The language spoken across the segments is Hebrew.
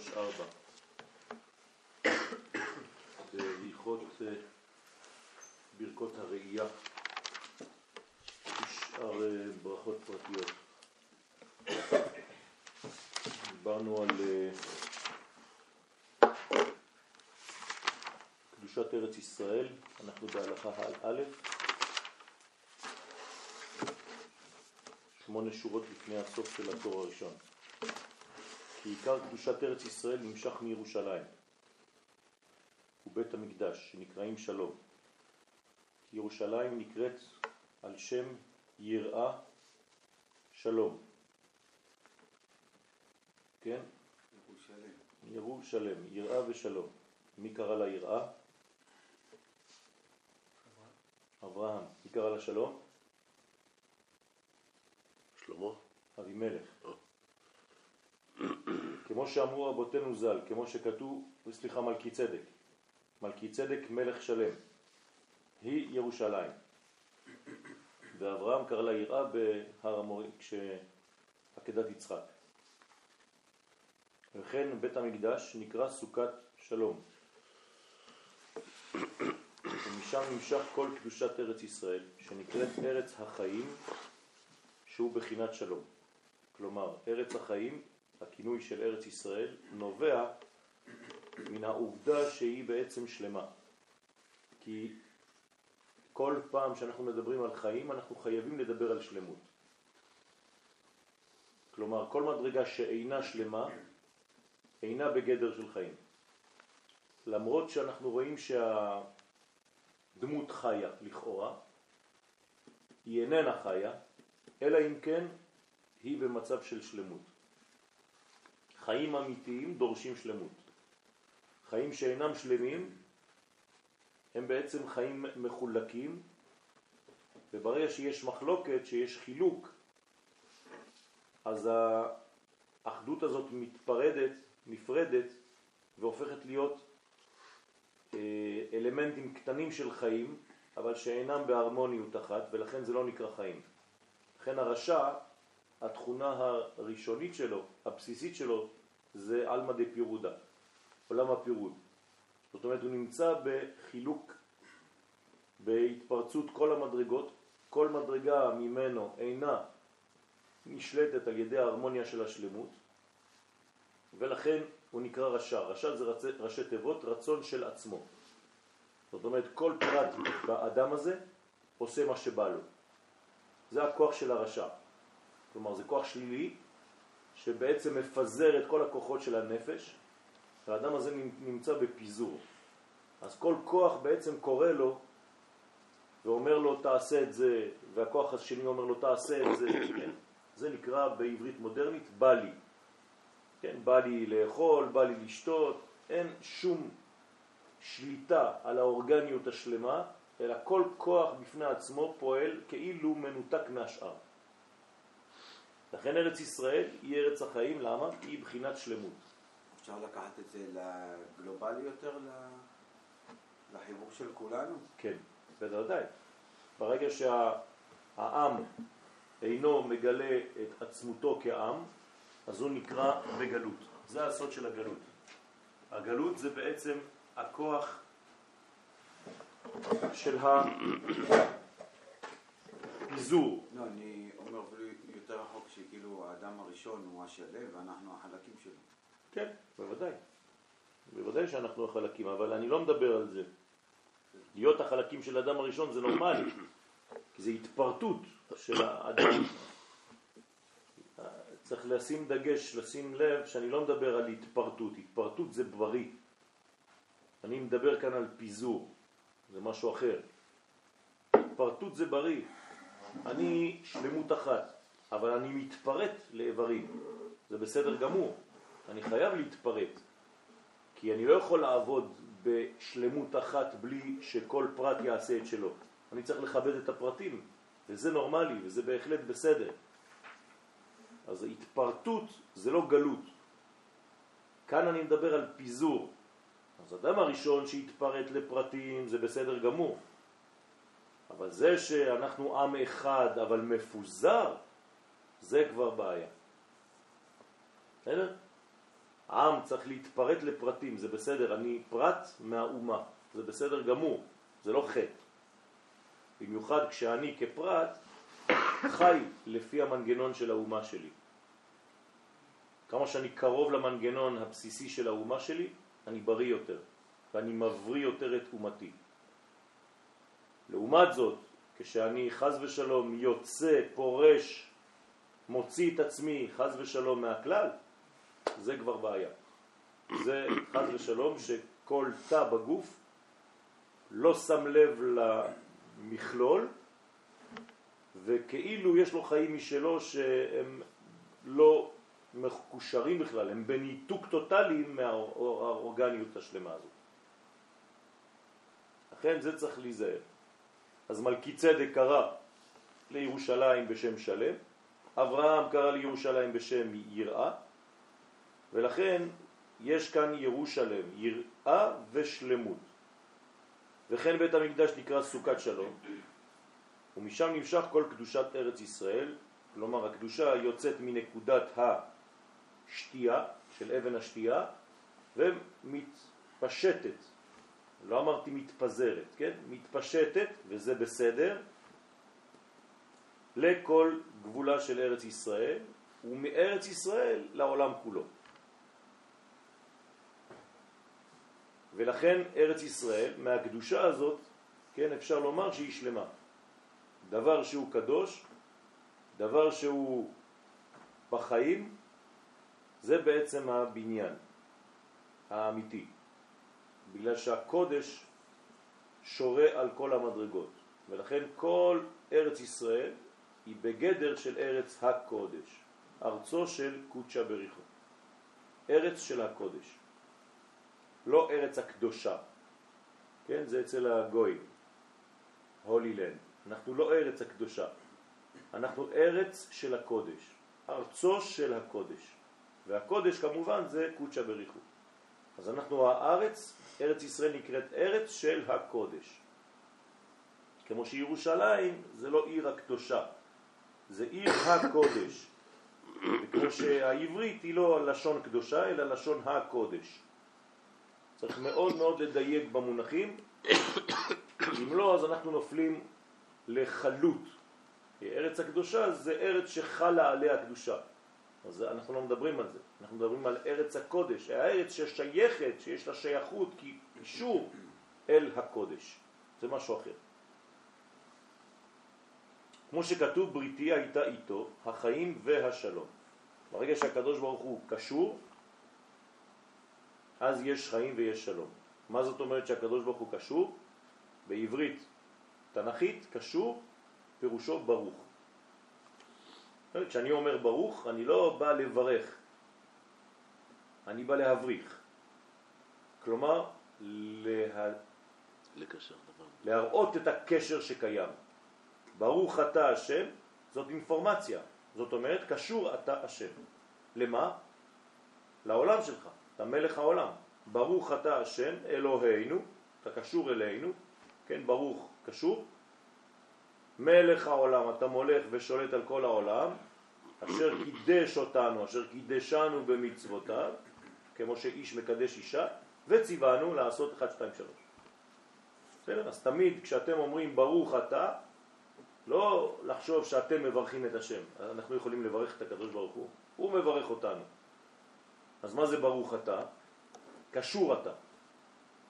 3-4 בהלכות אה, ברכות הראייה ושאר אה, ברכות פרטיות. דיברנו על אה, קדושת ארץ ישראל, אנחנו בהלכה א', שמונה שורות לפני הסוף של התור הראשון. כי עיקר קדושת ארץ ישראל נמשך מירושלים ובית המקדש, שנקראים שלום. כי ירושלים נקראת על שם יראה שלום. כן? ירושלים. ירושלם, יראה ושלום. מי קרא לה יראה? אברהם. מי קרא לה שלום? שלמה? אבימלך. כמו שאמרו רבותינו ז"ל, כמו שכתוב, סליחה, מלכי צדק. מלכי צדק מלך שלם. היא ירושלים. ואברהם קרא לה יראה בהר המורים כשעקדת יצחק. וכן בית המקדש נקרא סוכת שלום. ומשם נמשך כל קדושת ארץ ישראל, שנקראת ארץ החיים, שהוא בחינת שלום. כלומר, ארץ החיים, הכינוי של ארץ ישראל, נובע מן העובדה שהיא בעצם שלמה. כי כל פעם שאנחנו מדברים על חיים, אנחנו חייבים לדבר על שלמות. כלומר, כל מדרגה שאינה שלמה, אינה בגדר של חיים. למרות שאנחנו רואים שהדמות חיה לכאורה, היא איננה חיה, אלא אם כן היא במצב של שלמות. חיים אמיתיים דורשים שלמות. חיים שאינם שלמים הם בעצם חיים מחולקים, וברגע שיש מחלוקת, שיש חילוק, אז האחדות הזאת מתפרדת, נפרדת, והופכת להיות אה, אלמנטים קטנים של חיים, אבל שאינם בהרמוניות אחת, ולכן זה לא נקרא חיים. לכן הרשע, התכונה הראשונית שלו, הבסיסית שלו, זה אלמא דה פירודה, עולם הפירוד. זאת אומרת, הוא נמצא בחילוק, בהתפרצות כל המדרגות, כל מדרגה ממנו אינה נשלטת על ידי ההרמוניה של השלמות, ולכן הוא נקרא רשע. רשע זה רצ... ראשי תיבות, רצון של עצמו. זאת אומרת, כל פרט באדם הזה עושה מה שבא לו. זה הכוח של הרשע. כלומר, זה כוח שלילי שבעצם מפזר את כל הכוחות של הנפש, והאדם הזה נמצא בפיזור. אז כל כוח בעצם קורא לו ואומר לו תעשה את זה, והכוח השני אומר לו תעשה את זה, כן? זה נקרא בעברית מודרנית בא לי. כן, בא לי לאכול, בא לי לשתות, אין שום שליטה על האורגניות השלמה, אלא כל כוח בפני עצמו פועל כאילו מנותק מהשאר. לכן ארץ ישראל היא ארץ החיים, למה? היא בחינת שלמות. אפשר לקחת את זה לגלובלי יותר, לחיבור של כולנו? כן, בוודאי. ברגע שהעם אינו מגלה את עצמותו כעם, אז הוא נקרא בגלות. זה הסוד של הגלות. הגלות זה בעצם הכוח של הפיזור. לא, אני אומר יותר רחוק שכאילו האדם הראשון הוא השלם ואנחנו החלקים שלו. כן, בוודאי. בוודאי שאנחנו החלקים, אבל אני לא מדבר על זה. להיות החלקים של האדם הראשון זה נורמלי, כי זה התפרטות של האדם. צריך לשים דגש, לשים לב שאני לא מדבר על התפרטות, התפרטות זה בריא. אני מדבר כאן על פיזור, זה משהו אחר. התפרטות זה בריא. אני שלמות אחת, אבל אני מתפרט לאיברים. זה בסדר גמור. אני חייב להתפרט, כי אני לא יכול לעבוד בשלמות אחת בלי שכל פרט יעשה את שלו. אני צריך לכבד את הפרטים, וזה נורמלי, וזה בהחלט בסדר. אז התפרטות זה לא גלות. כאן אני מדבר על פיזור. אז אדם הראשון שהתפרט לפרטים זה בסדר גמור. אבל זה שאנחנו עם אחד אבל מפוזר, זה כבר בעיה. בסדר? עם צריך להתפרט לפרטים, זה בסדר, אני פרט מהאומה, זה בסדר גמור, זה לא חטא. במיוחד כשאני כפרט חי לפי המנגנון של האומה שלי. כמה שאני קרוב למנגנון הבסיסי של האומה שלי, אני בריא יותר, ואני מבריא יותר את אומתי. לעומת זאת, כשאני חז ושלום יוצא, פורש, מוציא את עצמי חז ושלום מהכלל, זה כבר בעיה. זה חז ושלום שכל תא בגוף לא שם לב למכלול וכאילו יש לו חיים משלו שהם לא מקושרים בכלל, הם בניתוק טוטלי מהאורגניות השלמה הזאת. לכן זה צריך להיזהר. אז מלכי צדק קרא לירושלים בשם שלם, אברהם קרא לירושלים בשם יראה, ולכן יש כאן ירושלם, יראה ושלמות. וכן בית המקדש נקרא סוכת שלום, ומשם נמשך כל קדושת ארץ ישראל, כלומר הקדושה יוצאת מנקודת השתייה, של אבן השתייה, ומתפשטת, לא אמרתי מתפזרת, כן? מתפשטת, וזה בסדר, לכל גבולה של ארץ ישראל, ומארץ ישראל לעולם כולו. ולכן ארץ ישראל, מהקדושה הזאת, כן, אפשר לומר שהיא שלמה. דבר שהוא קדוש, דבר שהוא בחיים, זה בעצם הבניין האמיתי. בגלל שהקודש שורה על כל המדרגות, ולכן כל ארץ ישראל היא בגדר של ארץ הקודש, ארצו של קודשה בריחו, ארץ של הקודש. לא ארץ הקדושה, כן? זה אצל הגויים, הולי לנד. אנחנו לא ארץ הקדושה, אנחנו ארץ של הקודש, ארצו של הקודש. והקודש כמובן זה קודשה בריחו. אז אנחנו הארץ, ארץ ישראל נקראת ארץ של הקודש. כמו שירושלים זה לא עיר הקדושה, זה עיר הקודש. וכמו שהעברית היא לא לשון קדושה, אלא לשון הקודש. צריך מאוד מאוד לדייק במונחים, אם לא אז אנחנו נופלים לחלות. ארץ הקדושה זה ארץ שחלה עליה הקדושה. אז אנחנו לא מדברים על זה, אנחנו מדברים על ארץ הקודש, הארץ ששייכת, שיש לה שייכות, קישור אל הקודש. זה משהו אחר. כמו שכתוב, בריתי הייתה איתו, החיים והשלום. ברגע שהקדוש ברוך הוא קשור, אז יש חיים ויש שלום. מה זאת אומרת שהקדוש ברוך הוא קשור? בעברית תנכית, קשור, פירושו ברוך. כשאני אומר ברוך, אני לא בא לברך, אני בא להבריך. כלומר, לה... לקשר, להראות את הקשר שקיים. ברוך אתה השם, זאת אינפורמציה. זאת אומרת, קשור אתה השם. למה? לעולם שלך. אתה מלך העולם. ברוך אתה השם אלוהינו, אתה קשור אלינו, כן, ברוך קשור. מלך העולם, אתה מולך ושולט על כל העולם, אשר קידש אותנו, אשר קידשנו במצוותיו, כמו שאיש מקדש אישה, וציוונו לעשות 1, 2, 3. בסדר? אז תמיד כשאתם אומרים ברוך אתה, לא לחשוב שאתם מברכים את השם. אנחנו יכולים לברך את הקדוש ברוך הוא, הוא מברך אותנו. אז מה זה ברוך אתה? קשור אתה.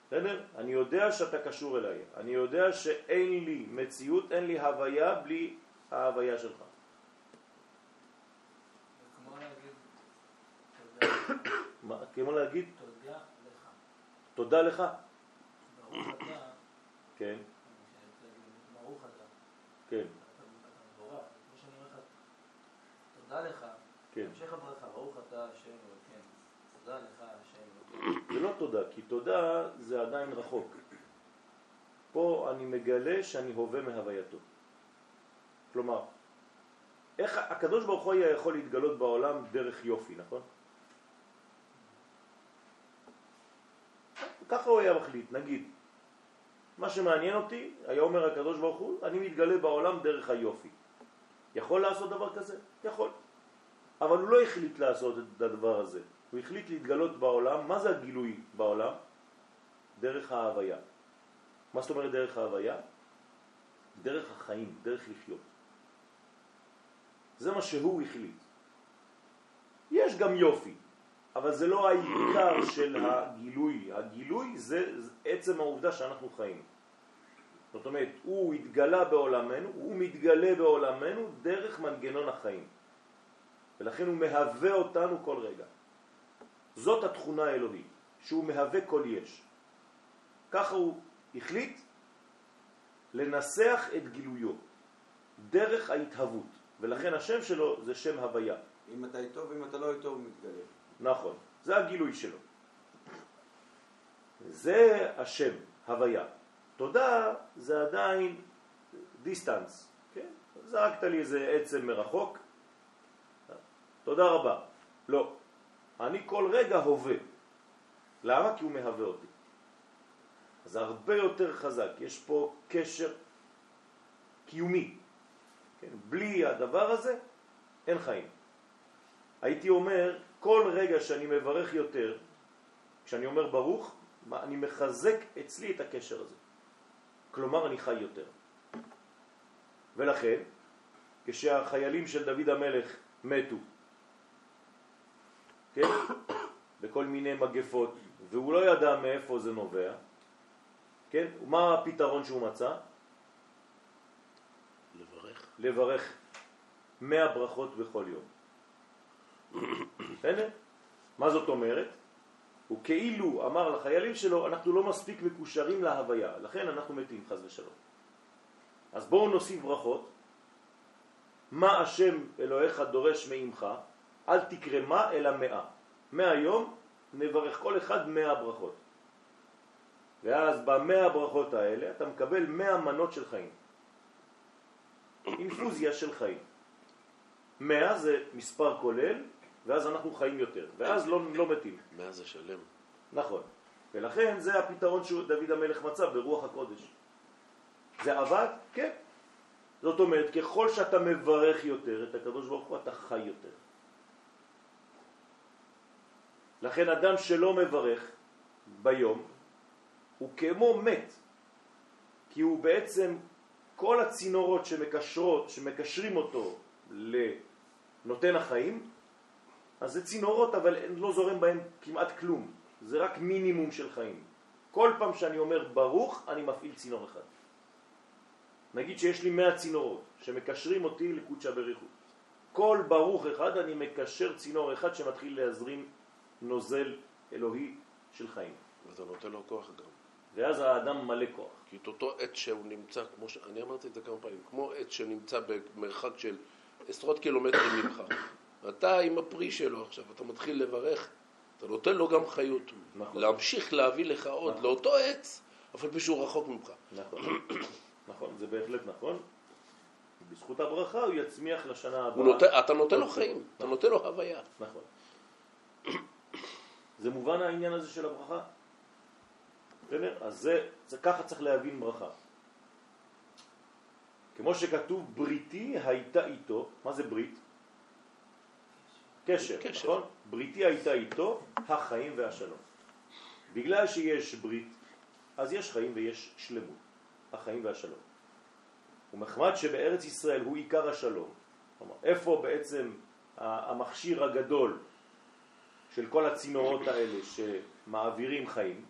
בסדר? אני יודע שאתה קשור אליי. אני יודע שאין לי מציאות, אין לי הוויה בלי ההוויה שלך. כמו להגיד? תודה לך. תודה לך? ברוך אתה. כן. כן. תודה לך. כן. המשך הברכה, ברוך אתה השם אלוקינו. תודה לך השם זה לא תודה, כי תודה זה עדיין רחוק. פה אני מגלה שאני הווה מהווייתו. כלומר, איך הקדוש ברוך הוא היה יכול להתגלות בעולם דרך יופי, נכון? ככה הוא היה מחליט, נגיד. מה שמעניין אותי, היה אומר הקדוש ברוך הוא, אני מתגלה בעולם דרך היופי. יכול לעשות דבר כזה? יכול. אבל הוא לא החליט לעשות את הדבר הזה. הוא החליט להתגלות בעולם. מה זה הגילוי בעולם? דרך ההוויה. מה זאת אומרת דרך ההוויה? דרך החיים, דרך לחיות. זה מה שהוא החליט. יש גם יופי, אבל זה לא העיקר של הגילוי. הגילוי זה עצם העובדה שאנחנו חיים. זאת אומרת, הוא התגלה בעולמנו, הוא מתגלה בעולמנו דרך מנגנון החיים. ולכן הוא מהווה אותנו כל רגע. זאת התכונה האלוהית, שהוא מהווה כל יש. ככה הוא החליט לנסח את גילויו, דרך ההתהוות, ולכן השם שלו זה שם הוויה. אם אתה איתו ואם אתה לא איתו הוא מתגלה. נכון, זה הגילוי שלו. זה השם, הוויה. תודה זה עדיין דיסטנס, כן? זרקת לי איזה עצם מרחוק, תודה רבה. לא, אני כל רגע הווה. למה? כי הוא מהווה אותי. זה הרבה יותר חזק, יש פה קשר קיומי. כן? בלי הדבר הזה אין חיים. הייתי אומר, כל רגע שאני מברך יותר, כשאני אומר ברוך, אני מחזק אצלי את הקשר הזה. כלומר אני חי יותר. ולכן, כשהחיילים של דוד המלך מתו, כן? בכל מיני מגפות, והוא לא ידע מאיפה זה נובע, כן? ומה הפתרון שהוא מצא? לברך. לברך מאה ברכות בכל יום. בסדר? מה זאת אומרת? הוא כאילו אמר לחיילים שלו, אנחנו לא מספיק מקושרים להוויה, לכן אנחנו מתים חז ושלום. אז בואו נוסיף ברכות. מה השם אלוהיך דורש מעמך, אל תקרא מה אלא מאה. מהיום נברך כל אחד מאה ברכות. ואז במאה הברכות האלה אתה מקבל מאה מנות של חיים. אינפוזיה של חיים. מאה זה מספר כולל, ואז אנחנו חיים יותר, ואז לא, לא מתים. מאה זה שלם. נכון. ולכן זה הפתרון שדוד המלך מצא ברוח הקודש. זה עבד? כן. זאת אומרת, ככל שאתה מברך יותר את הקדוש ברוך הוא, אתה חי יותר. לכן אדם שלא מברך ביום, הוא כמו מת, כי הוא בעצם, כל הצינורות שמקשרות, שמקשרים אותו לנותן החיים, אז זה צינורות אבל לא זורם בהם כמעט כלום, זה רק מינימום של חיים. כל פעם שאני אומר ברוך, אני מפעיל צינור אחד. נגיד שיש לי 100 צינורות שמקשרים אותי לקודשה בריחו. כל ברוך אחד אני מקשר צינור אחד שמתחיל להזרים נוזל אלוהי של חיים. ואתה נותן לו כוח גם. ואז האדם מלא כוח. כי את אותו עת שהוא נמצא, כמו שאני אמרתי את זה כמה פעמים, כמו עת שנמצא במרחק של עשרות קילומטרים ממך. אתה עם הפרי שלו עכשיו, אתה מתחיל לברך, אתה נותן לו גם חיות. נכון. להמשיך להביא לך עוד נכון. לאותו עץ, אף על פי שהוא רחוק ממך. נכון, נכון, זה בהחלט נכון. בזכות הברכה הוא יצמיח לשנה הבאה. נותן, אתה נותן לו חיים, אתה נותן לו הוויה. נכון. זה מובן העניין הזה של הברכה? בסדר? אז זה, זה ככה צריך להבין ברכה. כמו שכתוב, בריתי הייתה איתו, מה זה ברית? קשר, קשר. נכון? בריתי הייתה איתו, החיים והשלום. בגלל שיש ברית, אז יש חיים ויש שלמות, החיים והשלום. ומחמד שבארץ ישראל הוא עיקר השלום. כלומר, איפה בעצם המכשיר הגדול של כל הצינורות האלה שמעבירים חיים?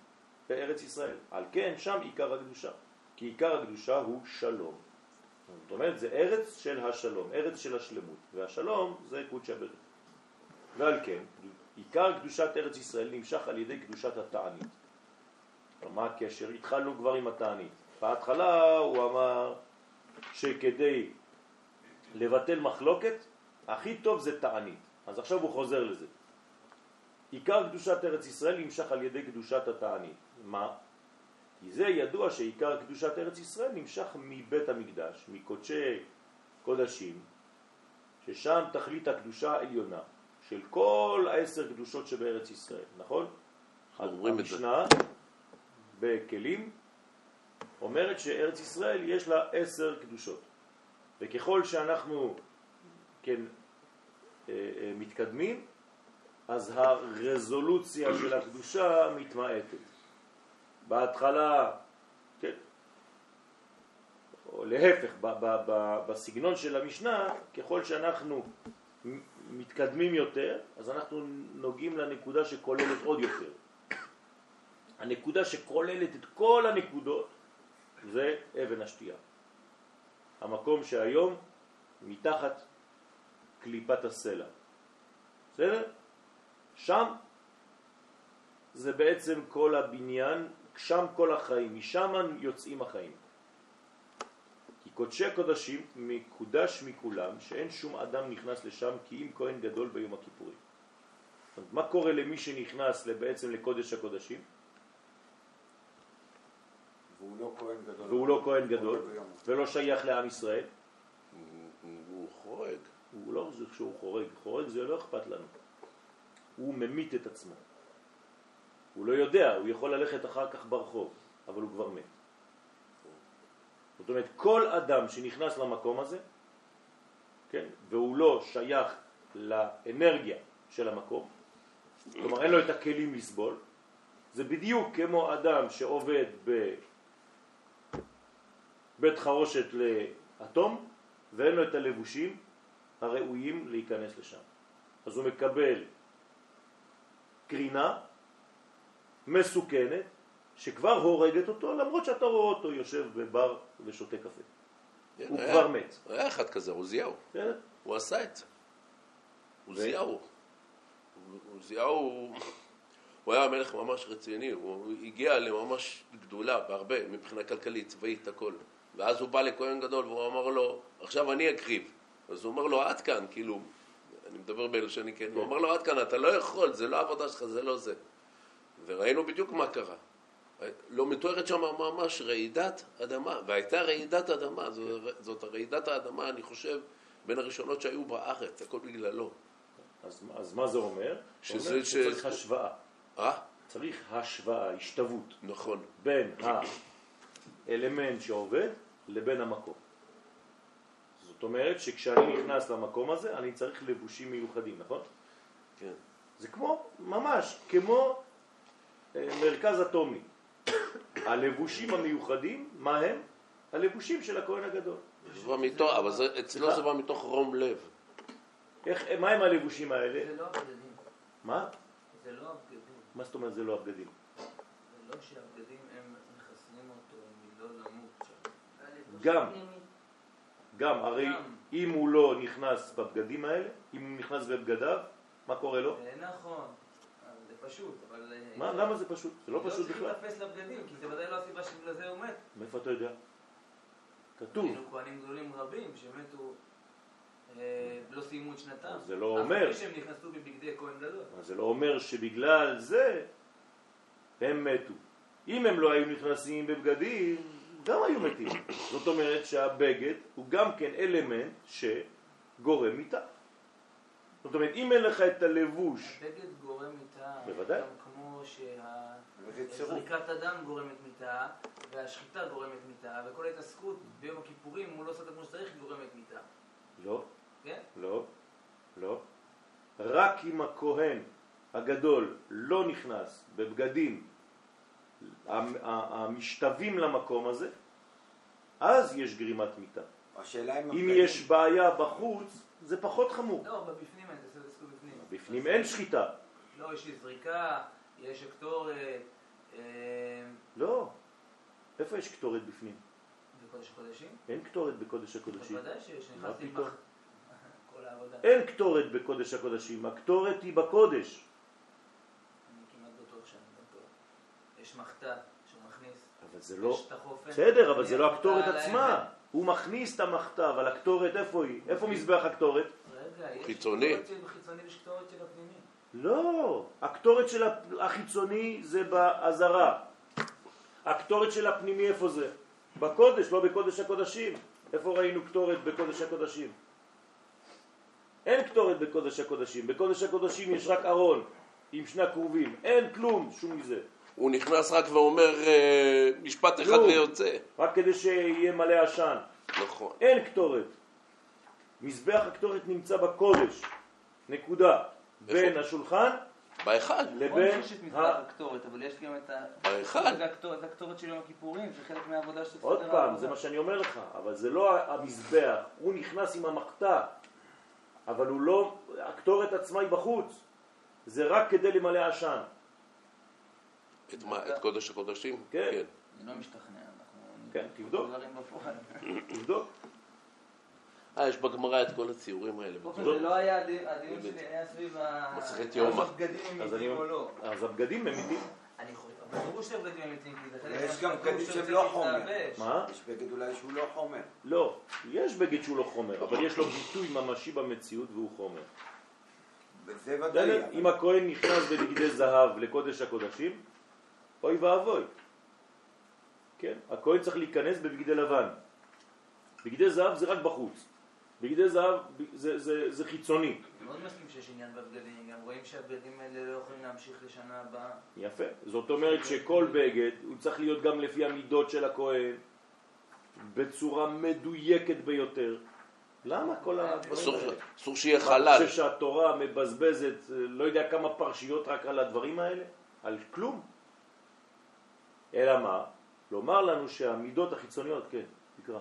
בארץ ישראל. על כן, שם עיקר הקדושה. כי עיקר הקדושה הוא שלום. זאת אומרת, זה ארץ של השלום, ארץ של השלמות. והשלום זה קודשא בריך. ועל כן, עיקר קדושת ארץ ישראל נמשך על ידי קדושת התענית. מה הקשר? התחלנו כבר עם התענית. בהתחלה הוא אמר שכדי לבטל מחלוקת, הכי טוב זה תענית. אז עכשיו הוא חוזר לזה. עיקר קדושת ארץ ישראל נמשך על ידי קדושת התענית. מה? כי זה ידוע שעיקר קדושת ארץ ישראל נמשך מבית המקדש, מקודשי קודשים, ששם תכלית הקדושה העליונה של כל העשר קדושות שבארץ ישראל, נכון? אנחנו אומרים את זה. המשנה בכלים אומרת שארץ ישראל יש לה עשר קדושות. וככל שאנחנו כן, אה, אה, מתקדמים, אז הרזולוציה של הקדושה מתמעטת. בהתחלה, כן, או להפך, בסגנון של המשנה, ככל שאנחנו מתקדמים יותר, אז אנחנו נוגעים לנקודה שכוללת עוד יותר. הנקודה שכוללת את כל הנקודות זה אבן השתייה. המקום שהיום מתחת קליפת הסלע. בסדר? שם זה בעצם כל הבניין, שם כל החיים, משם יוצאים החיים. קודשי הקודשים מקודש מכולם, שאין שום אדם נכנס לשם כי אם כהן גדול ביום הכיפורים. זאת אומרת, מה קורה למי שנכנס בעצם לקודש הקודשים? והוא לא כהן גדול. והוא לא כהן גדול, ביום. ולא שייך לעם ישראל, הוא חורג. הוא לא זה שהוא חורג, חורג זה לא אכפת לנו. הוא ממית את עצמו. הוא לא יודע, הוא יכול ללכת אחר כך ברחוב, אבל הוא כבר מת. זאת אומרת, כל אדם שנכנס למקום הזה, כן, והוא לא שייך לאנרגיה של המקום, כלומר אין לו את הכלים לסבול, זה בדיוק כמו אדם שעובד בבית חרושת לאטום ואין לו את הלבושים הראויים להיכנס לשם. אז הוא מקבל קרינה מסוכנת שכבר הורגת אותו למרות שאתה רואה אותו יושב בבר ושותה קפה. כן, הוא היה- כבר מת. היה אחד כזה, עוזיהו. בסדר? הוא עשה את זה. עוזיהו. עוזיהו, הוא היה מלך ממש רציני, הוא הגיע לממש גדולה בהרבה, מבחינה כלכלית, צבאית, הכל. ואז הוא בא לכהן גדול והוא אמר לו, עכשיו אני אקריב. אז הוא אומר לו, עד כאן, כאילו, אני מדבר בלשוני, כן? הוא אמר לו, עד כאן, אתה לא יכול, זה לא העבודה שלך, זה לא זה. וראינו בדיוק מה קרה. לא מתוארת שם ממש רעידת אדמה, והייתה רעידת אדמה, זו- זאת רעידת האדמה, אני חושב, בין הראשונות שהיו בארץ, הכל בגללו. אז, אז מה זה אומר? שזה זה אומר ש- שצריך השוואה. אה? צריך השוואה, השתוות, נכון. בין האלמנט שעובד לבין המקום. זאת אומרת שכשאני נכנס למקום הזה, אני צריך לבושים מיוחדים, נכון? כן. זה כמו, ממש, כמו אה, מרכז אטומי. הלבושים המיוחדים, מה הם? הלבושים של הכהן הגדול. אבל זה, אצלו זה בא מתוך רום לב. איך, מה הם הלבושים האלה? זה לא הבגדים. מה? זה לא הבגדים. מה זאת אומרת זה לא הבגדים? זה לא שהבגדים הם מחסנים אותו מלא למות שם. גם. גם, הרי. אם הוא לא נכנס בבגדים האלה, אם הוא נכנס בבגדיו, מה קורה לו? זה נכון. פשוט, אבל... אה, מה, למה זה פשוט? זה לא פשוט לא צריך בכלל. להיתפס לבגדים, כי זה ודאי לא הסיבה שבגלל זה הוא מת. מאיפה אתה יודע? כתוב. היינו כהנים גדולים רבים שמתו, אה, לא סיימו את שנתם. זה לא אומר. פי שהם נכנסו בבגדי כהן גדול. זה לא אומר שבגלל זה הם מתו. אם הם לא היו נכנסים בבגדים, גם היו מתים. זאת אומרת שהבגד הוא גם כן אלמנט שגורם מיתה. זאת אומרת, אם אין לך את הלבוש, הבגד גורם מיתה, בוודאי. גם כמו. שזריקת הדם גורמת מיתה, והשחיטה גורמת מיתה, וכל ההתעסקות ביום הכיפורים, אם הוא לא עושה אותה כמו שצריך, גורמת מיתה. לא, כן? לא, לא. רק אם הכהן הגדול לא נכנס בבגדים המשתווים למקום הזה, אז יש גרימת מיתה. השאלה אם... יש בעיה בחוץ, זה פחות חמור. לא, אבל בפנים אין, תעשו בפנים. בפנים אין שחיטה. לא, יש לי זריקה, יש הקטורת, אה, לא. איפה יש קטורת בפנים? בקודש הקודשים. אין קטורת בקודש הקודשים. בוודאי שיש, מה נכנסתי עם כל העבודה. אין קטורת בקודש הקודשים, הקטורת היא בקודש. אני כמעט בטוח שאני בטוח. יש מחטא שהוא מכניס. אבל זה לא... יש את החופן. בסדר, אבל זה לא הקטורת עצמה. הוא מכניס את המחטא, אבל הקטורת איפה היא? איפה מזבח הקטורת? רגע, יש חיצוני. קטורת חיצוני ויש קטורת של הפנימי. לא, הקטורת של החיצוני זה בעזרה. הקטורת של הפנימי איפה זה? בקודש, לא בקודש הקודשים. איפה ראינו קטורת בקודש הקודשים? אין קטורת בקודש הקודשים. בקודש הקודשים יש רק ארון עם שני הכרובים. אין כלום, שום מזה. הוא נכנס רק ואומר אה, משפט אחד. ויוצא. רק כדי שיהיה מלא עשן. נכון. אין קטורת. מזבח הקטורת נמצא בקודש. נקודה. בין השולחן באחד. לבין הקטורת, אבל יש גם את. זה הקטורת- של יום הכיפורים, זה חלק מהעבודה של עוד סדר פעם, העבודה. זה מה שאני אומר לך, אבל זה לא המזבח, הוא נכנס עם המחתה, אבל הוא לא, הקטורת עצמה היא בחוץ, זה רק כדי למלא עשן. את מה? את קודש הקודשים? כן. אני לא משתכנע, אנחנו... כן, תבדוק. תבדוק. אה, יש בגמרא את כל הציורים האלה. באופן זה לא היה הדי- הדיון שלי, היה סביב ה... מסכת יומא. הבגדים הם אני- לא. אז הבגדים ממיתים. אני חושב, ברור הם כי זה חלק יש גם בגדים שהם לא חומר. מה? יש בגד אולי שהוא לא חומר. לא, יש בגד שהוא לא חומר, אבל יש לו ביטוי ממשי במציאות והוא חומר. וזה ודאי. אם הכהן נכנס בבגדי זהב לקודש הקודשים, אוי ואבוי. כן? הכהן צריך להיכנס בבגדי לבן. בגדי זהב זה רק בחוץ. בגדי זהב זה, זה, זה חיצוני. אני מאוד מסכים שיש עניין בבגדים, גם רואים שהבגדים האלה לא יכולים להמשיך לשנה הבאה. יפה. זאת אומרת שכל בגד הוא צריך להיות גם לפי המידות של הכהן, בצורה מדויקת ביותר. למה כל הדברים אסור- האלה? אסור שיהיה חלל. חושב שהתורה מבזבזת אה, לא יודע כמה פרשיות רק על הדברים האלה? על כלום? אלא מה? לומר לנו שהמידות החיצוניות, כן, תקרא.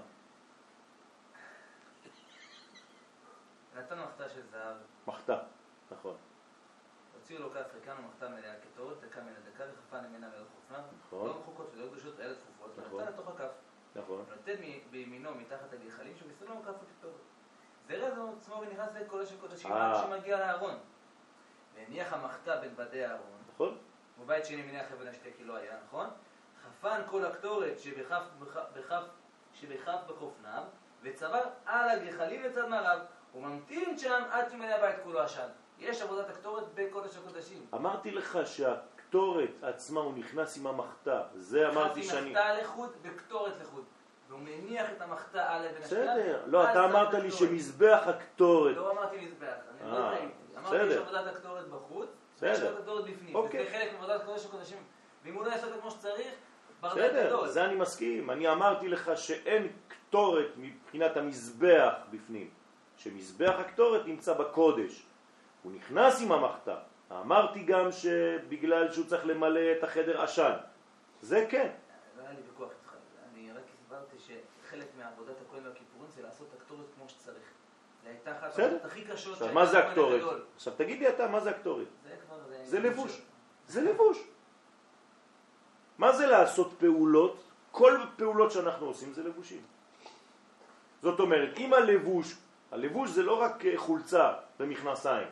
נתן מחתה של זהב, מחתה, נכון, הוציאו לו כף ריקן ומחתה מלאה כתורת, דקה מן הדקה וחפה ממנה מעל חופניו, נכון. לא מחוקות ולא קדושות אלא צפופות, נכון. ונתן לתוך הכף, נכון. ונותן בימינו מתחת הגחלים שבסלו כף הכתורת. זה עצמו ונכנס לקודש הקודשים אה. עד שמגיע לארון. והניח המחתה בין בדי הארון, נכון? ובית שני מניח אבן השתה כי לא היה, נכון? חפן כל הקטורת שבכף בכף- בכף שבכף בחופניו, וצבר על הגחלים לצד מערב, וממתין שם עד שמלא הבית כולו עשן. יש עבודת הקטורת בקודש הקודשים. אמרתי לך שהקטורת עצמה הוא נכנס עם המחתה, זה אמרתי נכנס שאני... עם מחתה לחוד וקטורת לחוד. והוא מניח את המחתה על אבן השתה. בסדר, לא, אתה אמרת לי. שמזבח הקטורת, לא אמרתי מזבח, אני לא אה, טעיתי. אמרתי יש בסדר. עבודת הקטורת בחוץ, בסדר. ויש עבודת הקטורת בפנים. אוקיי. וזה חלק מעבודת קודש הקודשים. ואם הוא לא יעשה את זה כמו שצריך, בסדר. זה אני מסכים. אני אמרתי לך שאין קטורת מבחינת המזבח בפנים. שמזבח הקטורת נמצא בקודש. הוא נכנס עם המחתה. אמרתי גם שבגלל שהוא צריך למלא את החדר עשן. זה כן. לא היה לי ויכוח איתך, אני רק הסברתי שחלק מעבודת הכהן והכיפורים זה לעשות את הקטורת כמו שצריך. זה הייתה אחת. העבודות הכי קשות עכשיו, מה זה הקטורת? עכשיו תגיד לי אתה, מה זה הקטורת? זה כבר... זה לבוש. זה לבוש. מה זה לעשות פעולות? כל פעולות שאנחנו עושים זה לבושים. זאת אומרת, אם הלבוש, הלבוש זה לא רק אה, חולצה ומכנסיים,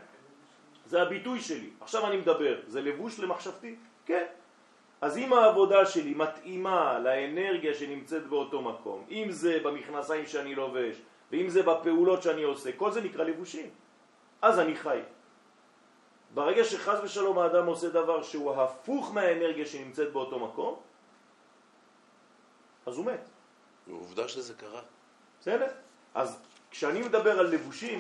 זה הביטוי שלי. עכשיו אני מדבר, זה לבוש למחשבתי? כן. אז אם העבודה שלי מתאימה לאנרגיה שנמצאת באותו מקום, אם זה במכנסיים שאני לובש, ואם זה בפעולות שאני עושה, כל זה נקרא לבושים. אז אני חי. ברגע שחז ושלום האדם עושה דבר שהוא הפוך מהאנרגיה שנמצאת באותו מקום, אז הוא מת. עובדה שזה קרה. בסדר? אז כשאני מדבר על לבושים,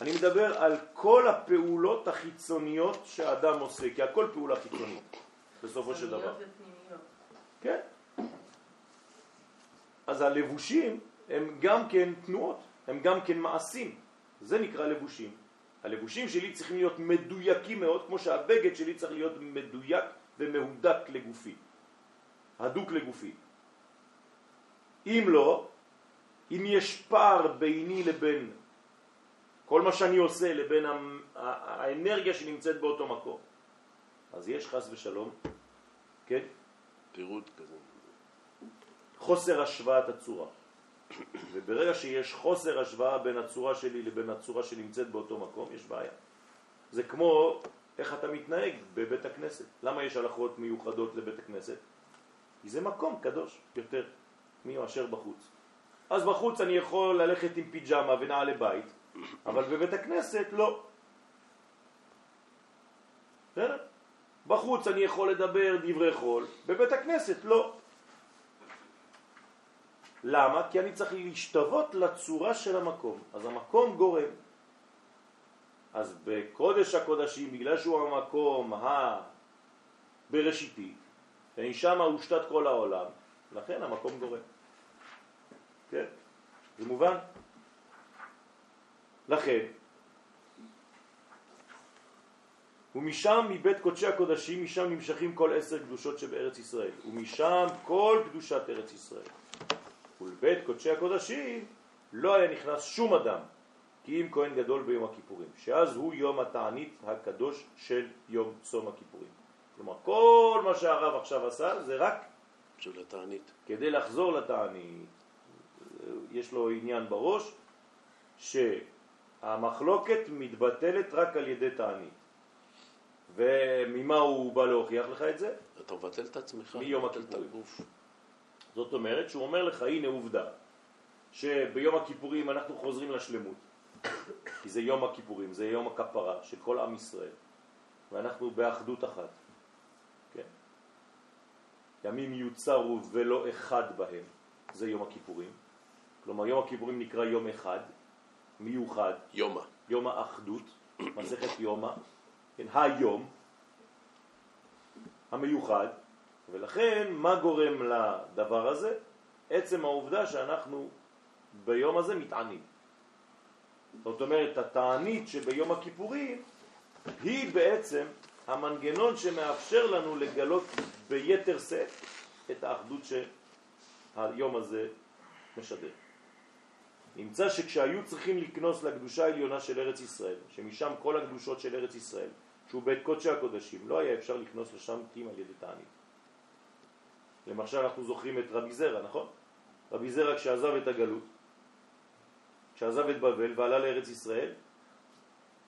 אני מדבר על כל הפעולות החיצוניות שהאדם עושה, כי הכל פעולה חיצונית, בסופו של דבר. כן. אז הלבושים הם גם כן תנועות, הם גם כן מעשים. זה נקרא לבושים. הלבושים שלי צריכים להיות מדויקים מאוד, כמו שהבגד שלי צריך להיות מדויק ומהודק לגופי. הדוק לגופי. אם לא, אם יש פער ביני לבין כל מה שאני עושה לבין האנרגיה שנמצאת באותו מקום, אז יש חס ושלום, כן? פירוט כזה. חוסר השוואת הצורה. וברגע שיש חוסר השוואה בין הצורה שלי לבין הצורה שנמצאת באותו מקום, יש בעיה. זה כמו איך אתה מתנהג בבית הכנסת. למה יש הלכות מיוחדות לבית הכנסת? כי זה מקום קדוש יותר מאשר בחוץ. אז בחוץ אני יכול ללכת עם פיג'מה ונעלי בית, אבל בבית הכנסת לא. בסדר? בחוץ אני יכול לדבר דברי חול, בבית הכנסת לא. למה? כי אני צריך להשתוות לצורה של המקום. אז המקום גורם. אז בקודש הקודשים, בגלל שהוא המקום הבראשיתי, שם הושתת כל העולם, לכן המקום גורם. כן? זה מובן? לכן, ומשם מבית קודשי הקודשים, משם נמשכים כל עשר קדושות שבארץ ישראל, ומשם כל קדושת ארץ ישראל. ולבית קודשי הקודשים לא היה נכנס שום אדם, כי אם כהן גדול ביום הכיפורים, שאז הוא יום התענית הקדוש של יום צום הכיפורים. כלומר, כל מה שהרב עכשיו עשה זה רק של התענית. כדי לחזור לתענית. יש לו עניין בראש שהמחלוקת מתבטלת רק על ידי תענית. וממה הוא בא להוכיח לך את זה? אתה מבטל את עצמך, מיום הכיפורים. זאת אומרת שהוא אומר לך, הנה עובדה, שביום הכיפורים אנחנו חוזרים לשלמות, כי זה יום הכיפורים, זה יום הכפרה של כל עם ישראל, ואנחנו באחדות אחת. כן? ימים יוצרו ולא אחד בהם, זה יום הכיפורים. כלומר, יום הכיפורים נקרא יום אחד, מיוחד, יומא. יום האחדות, מסכת יומא, כן, היום המיוחד, ולכן מה גורם לדבר הזה? עצם העובדה שאנחנו ביום הזה מתענים. זאת אומרת, התענית שביום הכיפורים היא בעצם המנגנון שמאפשר לנו לגלות ביתר שאת את האחדות שהיום הזה משדר. נמצא שכשהיו צריכים לקנוס לקדושה העליונה של ארץ ישראל, שמשם כל הקדושות של ארץ ישראל, שהוא בית קודשי הקודשים, לא היה אפשר לקנוס לשם כי על ידי תענית. למשל אנחנו זוכרים את רבי זרע, נכון? רבי זרע כשעזב את הגלות, כשעזב את בבל ועלה לארץ ישראל,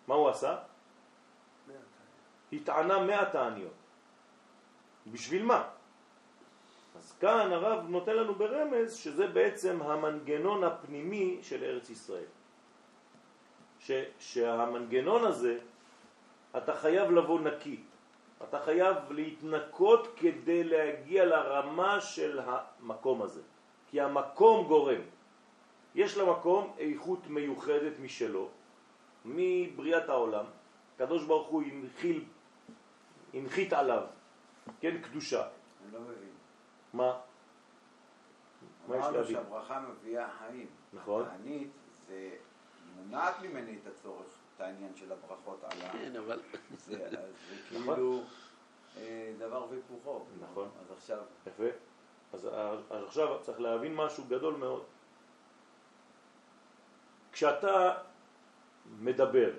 מה הוא עשה? התענה מאה תעניות. בשביל מה? אז כאן הרב נותן לנו ברמז שזה בעצם המנגנון הפנימי של ארץ ישראל. ש, שהמנגנון הזה, אתה חייב לבוא נקי. אתה חייב להתנקות כדי להגיע לרמה של המקום הזה. כי המקום גורם. יש למקום איכות מיוחדת משלו, מבריאת העולם. הקדוש ברוך הוא הנחיל, הנחית עליו, כן, קדושה. אני לא מבין. מה? מה יש אמרנו להבין? שהברכה מביאה חיים. נכון. תענית זה מונעת ממני את הצורך, את העניין של הברכות על ה... כן, אבל... זה, זה נכון. כאילו אה, דבר והיפוכו. נכון. אז עכשיו, יפה. אז, אז עכשיו צריך להבין משהו גדול מאוד. כשאתה מדבר,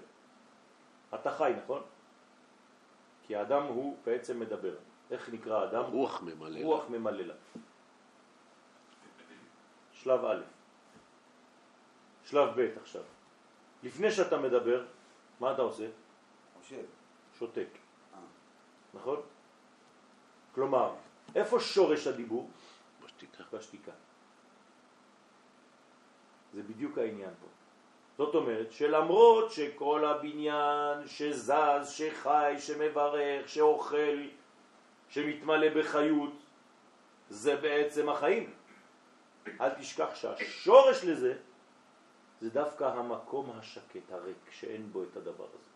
אתה חי, נכון? כי האדם הוא בעצם מדבר. איך נקרא אדם? רוח ממלא. רוח ממללה. שלב א'. שלב ב' עכשיו. לפני שאתה מדבר, מה אתה עושה? חושב. שותק. אה. נכון? כלומר, איפה שורש הדיבור? בשתיקה. בשתיקה. זה בדיוק העניין פה. זאת אומרת שלמרות שכל הבניין שזז, שחי, שמברך, שאוכל, שמתמלא בחיות, זה בעצם החיים. אל תשכח שהשורש לזה זה דווקא המקום השקט, הריק, שאין בו את הדבר הזה.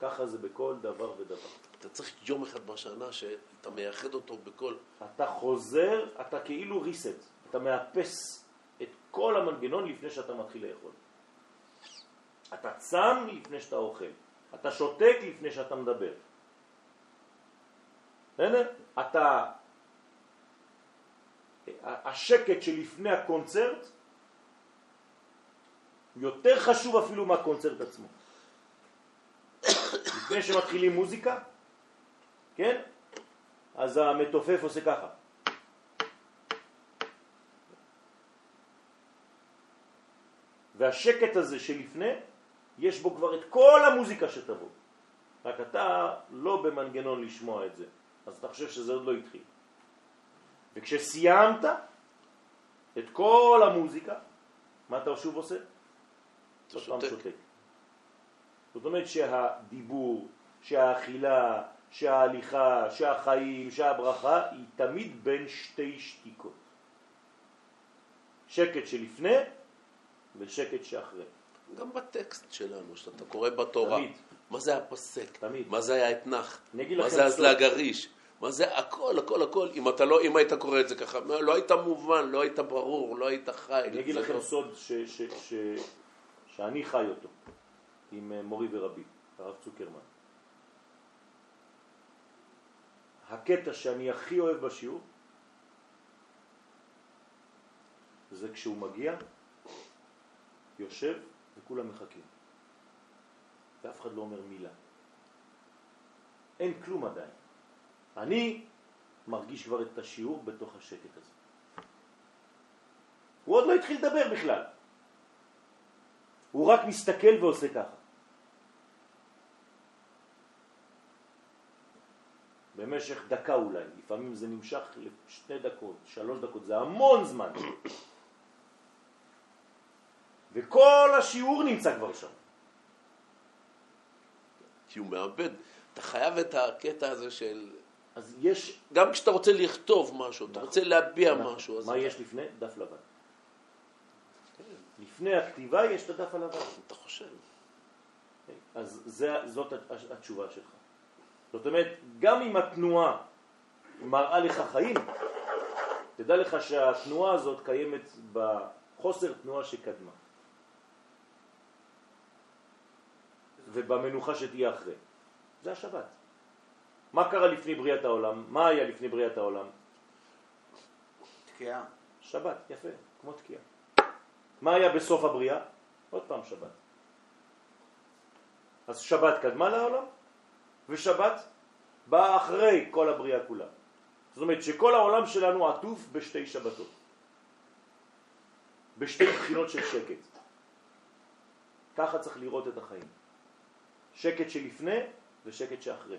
ככה זה בכל דבר ודבר. אתה צריך יום אחד בשנה שאתה מייחד אותו בכל... אתה חוזר, אתה כאילו ריסט, אתה מאפס את כל המנגנון לפני שאתה מתחיל לאכול. אתה צם לפני שאתה אוכל, אתה שותק לפני שאתה מדבר. בסדר? אתה... השקט שלפני הקונצרט יותר חשוב אפילו מהקונצרט עצמו. לפני שמתחילים מוזיקה, כן? אז המתופף עושה ככה. והשקט הזה שלפני, יש בו כבר את כל המוזיקה שתבוא. רק אתה לא במנגנון לשמוע את זה, אז אתה חושב שזה עוד לא התחיל. וכשסיימת את כל המוזיקה, מה אתה שוב עושה? אתה שותק. זאת אומרת שהדיבור, שהאכילה, שההליכה, שהחיים, שהברכה, היא תמיד בין שתי שתיקות. שקט שלפני ושקט שאחרי. גם בטקסט שלנו, שאתה קורא בתורה. תמיד. מה זה הפסק? תמיד. מה זה? אני אגיד מה זה. הזלג הריש? מה זה הכל, הכל, הכל. אם אתה לא, אם היית קורא את זה ככה, לא היית מובן, לא היית ברור, לא היית חי. אני אגיד לכם לא- סוד ש, ש, ש, שאני חי אותו עם אה, מורי ורבי, הרב צוקרמן. הקטע שאני הכי אוהב בשיעור זה כשהוא מגיע, יושב וכולם מחכים. ואף אחד לא אומר מילה. אין כלום עדיין. אני מרגיש כבר את השיעור בתוך השקט הזה. הוא עוד לא התחיל לדבר בכלל. הוא רק מסתכל ועושה ככה. במשך דקה אולי, לפעמים זה נמשך לשתי דקות, שלוש דקות, זה המון זמן. וכל השיעור נמצא כבר שם. כי הוא מאבד. אתה חייב את הקטע הזה של... אז יש... גם כשאתה רוצה לכתוב משהו, אתה נכון. רוצה להביע נכון. משהו. אז מה יש לפני? דף לבן. לפני הכתיבה יש את הדף הלבן. אתה חושב. אז זה, זאת התשובה שלך. זאת אומרת, גם אם התנועה מראה לך חיים, תדע לך שהתנועה הזאת קיימת בחוסר תנועה שקדמה. ובמנוחה שתהיה אחרי. זה השבת. מה קרה לפני בריאת העולם? מה היה לפני בריאת העולם? תקיעה. שבת, יפה, כמו תקיעה. מה היה בסוף הבריאה? עוד פעם שבת. אז שבת קדמה לעולם, ושבת באה אחרי כל הבריאה כולה. זאת אומרת שכל העולם שלנו עטוף בשתי שבתות. בשתי בחינות של שקט. ככה צריך לראות את החיים. שקט שלפני ושקט שאחרי.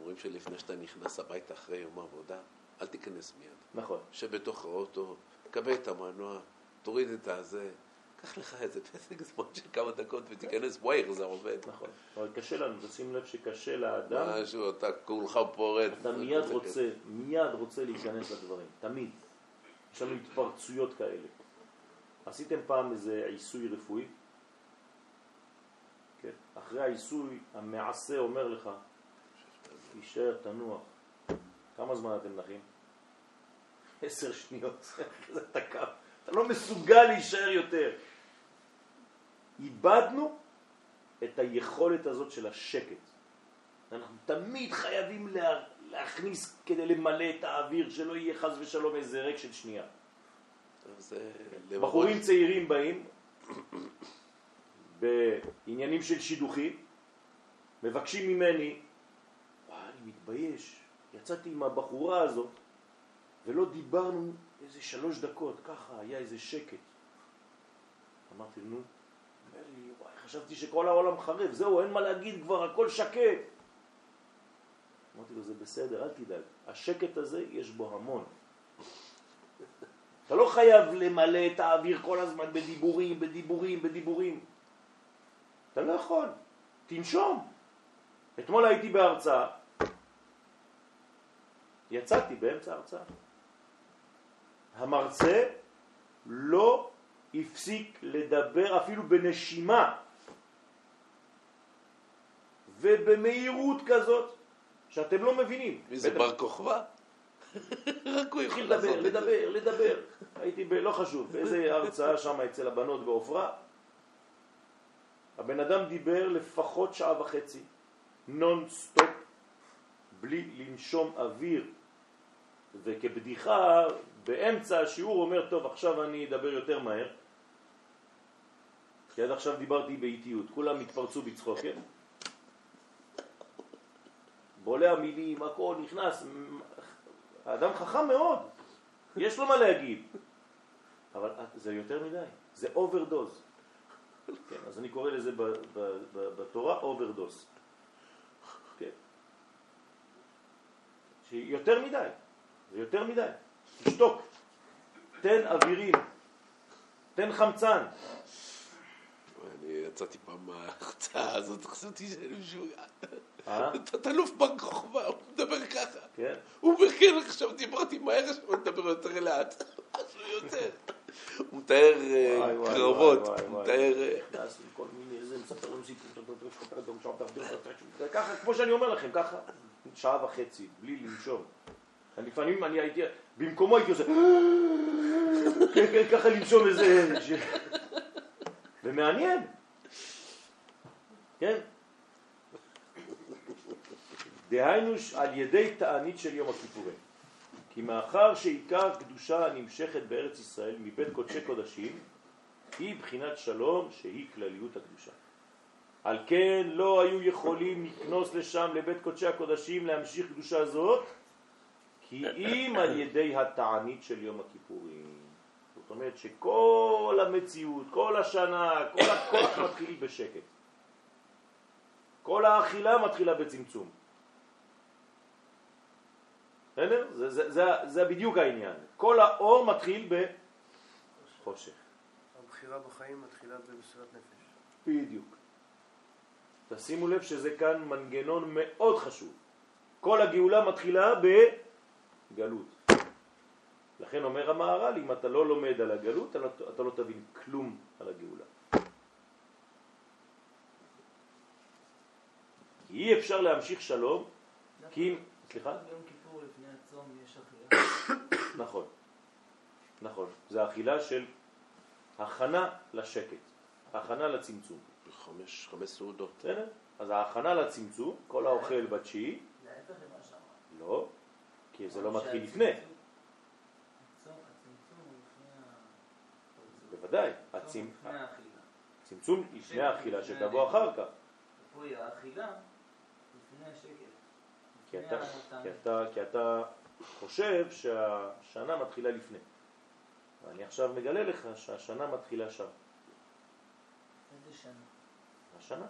אומרים שלפני שאתה נכנס הביתה אחרי יום עבודה, אל תיכנס מיד. נכון. שב בתוך האוטו, תקבל את המנוע, תוריד את הזה, קח לך איזה פסק זמן של כמה דקות ותיכנס, וואי, איך זה עובד. נכון. אבל קשה לנו, תשים לב שקשה לאדם משהו, אתה כולך פורט. אתה מיד רוצה, מיד רוצה להיכנס לדברים, תמיד. יש לנו התפרצויות כאלה. עשיתם פעם איזה עיסוי רפואי? כן. אחרי העיסוי, המעשה אומר לך, תישאר, תנוח. כמה זמן אתם נחים? עשר שניות. זה אתה קם. אתה לא מסוגל להישאר יותר. איבדנו את היכולת הזאת של השקט. אנחנו תמיד חייבים לה, להכניס כדי למלא את האוויר, שלא יהיה חז ושלום איזה ריק של שנייה. זה בחורים צעירים באים בעניינים של שידוכים, מבקשים ממני, מתבייש, יצאתי עם הבחורה הזאת ולא דיברנו איזה שלוש דקות, ככה, היה איזה שקט. אמרתי, נו, אומר לי, וואי, חשבתי שכל העולם חרב, זהו, אין מה להגיד כבר, הכל שקט. אמרתי לו, זה בסדר, אל תדאג. השקט הזה, יש בו המון. אתה לא חייב למלא את האוויר כל הזמן בדיבורים, בדיבורים, בדיבורים. אתה לא יכול, תנשום. אתמול הייתי בהרצאה, יצאתי באמצע ההרצאה. המרצה לא הפסיק לדבר אפילו בנשימה ובמהירות כזאת שאתם לא מבינים. מי זה בר כוכבא? רק הוא יכול לעשות לדבר, את זה. לדבר, לדבר. הייתי ב... לא חשוב, באיזה הרצאה שם אצל הבנות בעופרה. הבן אדם דיבר לפחות שעה וחצי, נון סטופ, בלי לנשום אוויר. וכבדיחה, באמצע השיעור אומר, טוב, עכשיו אני אדבר יותר מהר. כי עד עכשיו דיברתי באיטיות, כולם התפרצו בצחוק, כן? בולע מילים, הכל נכנס, האדם חכם מאוד, יש לו מה להגיד, אבל זה יותר מדי, זה overdose. כן, אז אני קורא לזה בתורה overdose. כן. שיותר מדי, זה יותר מדי. תשתוק, תן אווירים, תן חמצן. אני יצאתי פעם מההרצאה הזאת, חשבתי שאני משוגע. אה? תת-אלוף בר כוכבא, הוא מדבר ככה. כן? הוא אומר, כן, עכשיו דיברתי מהר, עכשיו אני מדבר יותר לאט. משהו יותר. הוא מתאר אה, קרבות, הוא. מתאר... ככה, כמו שאני אומר לכם, ככה, שעה וחצי, בלי לנשום. אני לפעמים אני הייתי, במקומו הייתי עושה, ככה לנשום איזה... ומעניין, כן? דהיינו על ידי תענית של יום הכיפורים. כי מאחר שעיקר קדושה הנמשכת בארץ ישראל מבית קודשי קודשים היא בחינת שלום שהיא כלליות הקדושה. על כן לא היו יכולים לקנוס לשם לבית קודשי הקודשים להמשיך קדושה זאת כי אם על ידי התענית של יום הכיפורים. זאת אומרת שכל המציאות, כל השנה, כל הכוח מתחיל בשקט. כל האכילה מתחילה בצמצום. בסדר? זה, זה, זה, זה בדיוק העניין. כל האור מתחיל בחושך. הבחירה בחיים מתחילה במסירת נפש. בדיוק. תשימו לב שזה כאן מנגנון מאוד חשוב. כל הגאולה מתחילה בגלות. לכן אומר המהר"ל, אם אתה לא לומד על הגלות, אתה לא, אתה לא תבין כלום על הגאולה. כי אי אפשר להמשיך שלום, כי אם... סליחה? ביום כיפור לפני הצום יש אכילה. נכון, נכון. זה אכילה של הכנה לשקט, הכנה לצמצום. חמש, חמש סעודות. בסדר? אז ההכנה לצמצום, כל האוכל בתשיעי, להפך למה שאמרת. לא, כי זה לא מתחיל לפני. בוודאי. הצמצום לפני האכילה שתבוא אחר כך. פה היא האכילה לפני. כי אתה, התענית. כי אתה, כי אתה חושב שהשנה מתחילה לפני. ואני עכשיו מגלה לך שהשנה מתחילה שם. איזה שנה? השנה.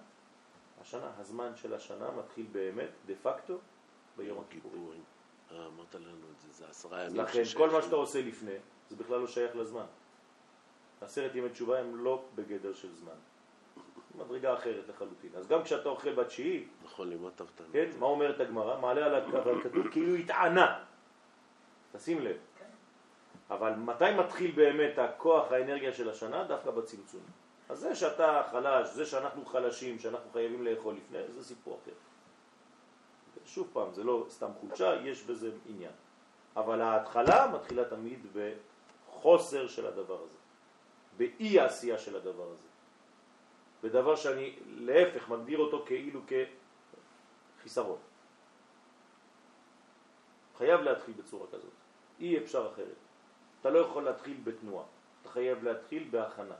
השנה, הזמן של השנה מתחיל באמת, דה פקטו, ביום הכיפורים. אמרת לנו את זה, זה עשרה ימים. לכן. כל מה שאתה עושה לפני, זה בכלל לא שייך לזמן. עשרת ימי תשובה הם לא בגדר של זמן. מדרגה אחרת לחלוטין. אז גם כשאתה אוכל בתשיעי, נכון, לימדת אותנו. כן, מה אומרת הגמרא? מעלה על הקו כתוב כאילו התענה. תשים לב. אבל מתי מתחיל באמת הכוח, האנרגיה של השנה? דווקא בצמצום. אז זה שאתה חלש, זה שאנחנו חלשים, שאנחנו חייבים לאכול לפני, זה סיפור אחר. שוב פעם, זה לא סתם חולשה, יש בזה עניין. אבל ההתחלה מתחילה תמיד בחוסר של הדבר הזה, באי העשייה של הדבר הזה. בדבר שאני להפך מגדיר אותו כאילו כחיסרון. חייב להתחיל בצורה כזאת, אי אפשר אחרת. אתה לא יכול להתחיל בתנועה, אתה חייב להתחיל בהכנה.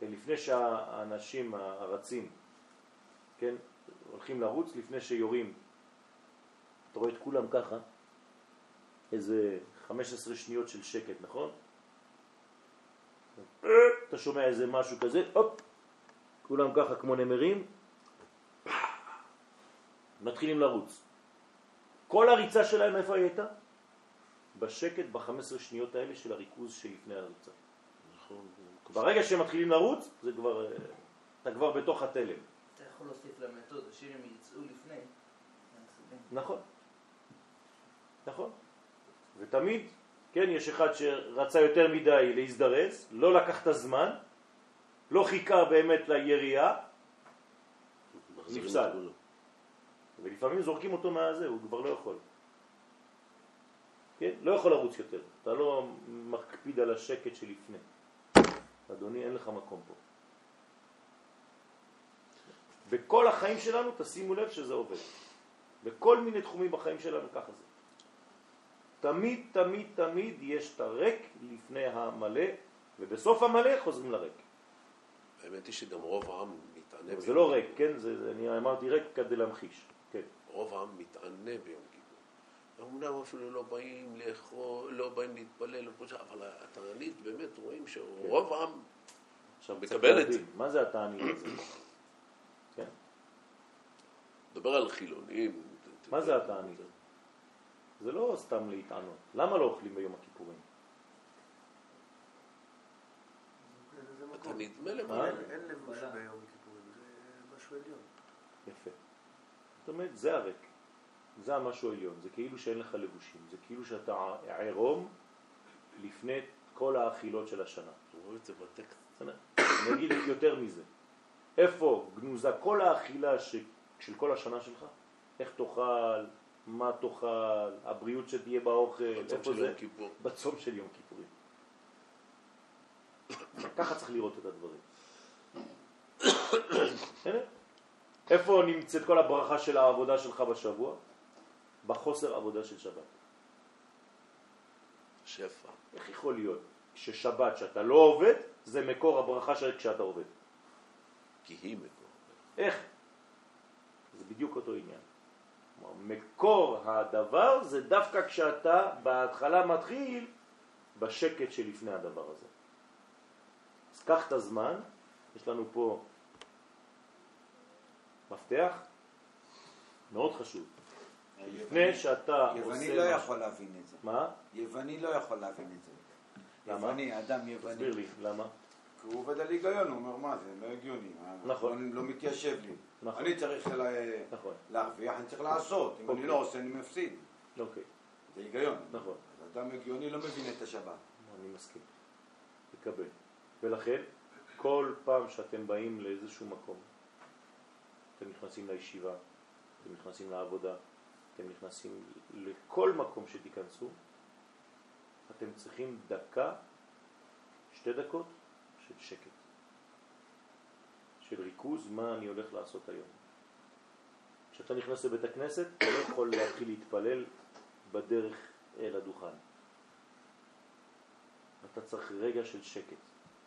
כן, לפני שהאנשים הרצים, כן, הולכים לרוץ, לפני שיורים, אתה רואה את כולם ככה, איזה 15 שניות של שקט, נכון? אתה שומע איזה משהו כזה, הופ, כולם ככה כמו נמרים, מתחילים לרוץ. כל הריצה שלהם איפה היא הייתה? בשקט ב-15 שניות האלה של הריכוז שלפני הריצה. נכון. ברגע שהם מתחילים לרוץ, זה כבר, אתה כבר בתוך התלם. אתה יכול להוסיף למתודה שאם הם יצאו לפני. נכון. נכון. ותמיד, כן, יש אחד שרצה יותר מדי להזדרז, לא לקח את הזמן, לא חיכה באמת מחזירים נפסל. ולפעמים זורקים אותו מהזה, הוא כבר לא יכול. כן? לא יכול לרוץ יותר. אתה לא מקפיד על השקט שלפני. אדוני, אין לך מקום פה. בכל החיים שלנו, תשימו לב שזה עובד. בכל מיני תחומים בחיים שלנו ככה זה. תמיד, תמיד, תמיד יש את הריק לפני המלא, ובסוף המלא חוזרים לריק. האמת היא שגם רוב העם מתענה. זה לא. ריק, כן? זה, זה, אני אמרתי ריק כדי להמחיש. כן. רוב העם מתענה ביום כיפור. אמנם אפילו לא באים לאכול, לא באים להתפלל, וכו', אבל התענית באמת רואים שרוב העם עכשיו מקבל את זה. מה זה התענית הזה? כן. מדבר על חילונים. מה זה התענית? זה לא סתם להתענות. למה לא אוכלים ביום הכיפורים? אתה. נדמה אה? למעלה. אין- לבוש. ביום הכיפורים, זה משהו עליון. יפה. זאת אומרת, זה הריק. זה המשהו העליון. זה כאילו שאין לך לבושים. זה כאילו שאתה עירום לפני כל האכילות של השנה. אתה רואה את זה בטקסט. אגיד יותר מזה. איפה גנוזה כל האכילה. של כל השנה שלך? איך תאכל, מה תאכל, הבריאות שתהיה באוכל, איפה זה? כיפור. בצום של יום כיפורים. ככה צריך לראות את הדברים. איפה נמצאת כל הברכה של העבודה שלך בשבוע? בחוסר עבודה של שבת. שפע. איך יכול להיות ששבת שאתה לא עובד, זה מקור הברכה של כשאתה עובד? כי היא מקור. איך? זה בדיוק אותו עניין. כלומר, מקור הדבר זה דווקא כשאתה בהתחלה מתחיל בשקט שלפני הדבר הזה. אז קח את הזמן, יש לנו פה מפתח מאוד חשוב. לפני שאתה עושה... יווני לא יכול להבין את זה. מה? יווני לא יכול להבין את זה. למה? יווני, אדם יווני. תסביר לי, למה? הוא עובד על היגיון, הוא אומר, מה, זה לא הגיוני. נכון. לא, לא מתיישב לי. נכון. אני צריך לה- נכון, להרוויח, אני צריך לעשות. אם אוקיי. אני לא עושה, אני מפסיד. אוקיי, זה היגיון. נכון. אז אדם הגיוני לא מבין את השבת. אני מסכים. לקבל. ולכן, כל פעם שאתם באים לאיזשהו מקום, אתם נכנסים לישיבה, אתם נכנסים לעבודה, אתם נכנסים לכל מקום שתיכנסו, אתם צריכים דקה, שתי דקות שקט, של ריכוז, מה אני הולך לעשות היום. כשאתה נכנס לבית הכנסת, אתה לא יכול להתחיל להתפלל בדרך אל הדוכן. אתה צריך רגע של שקט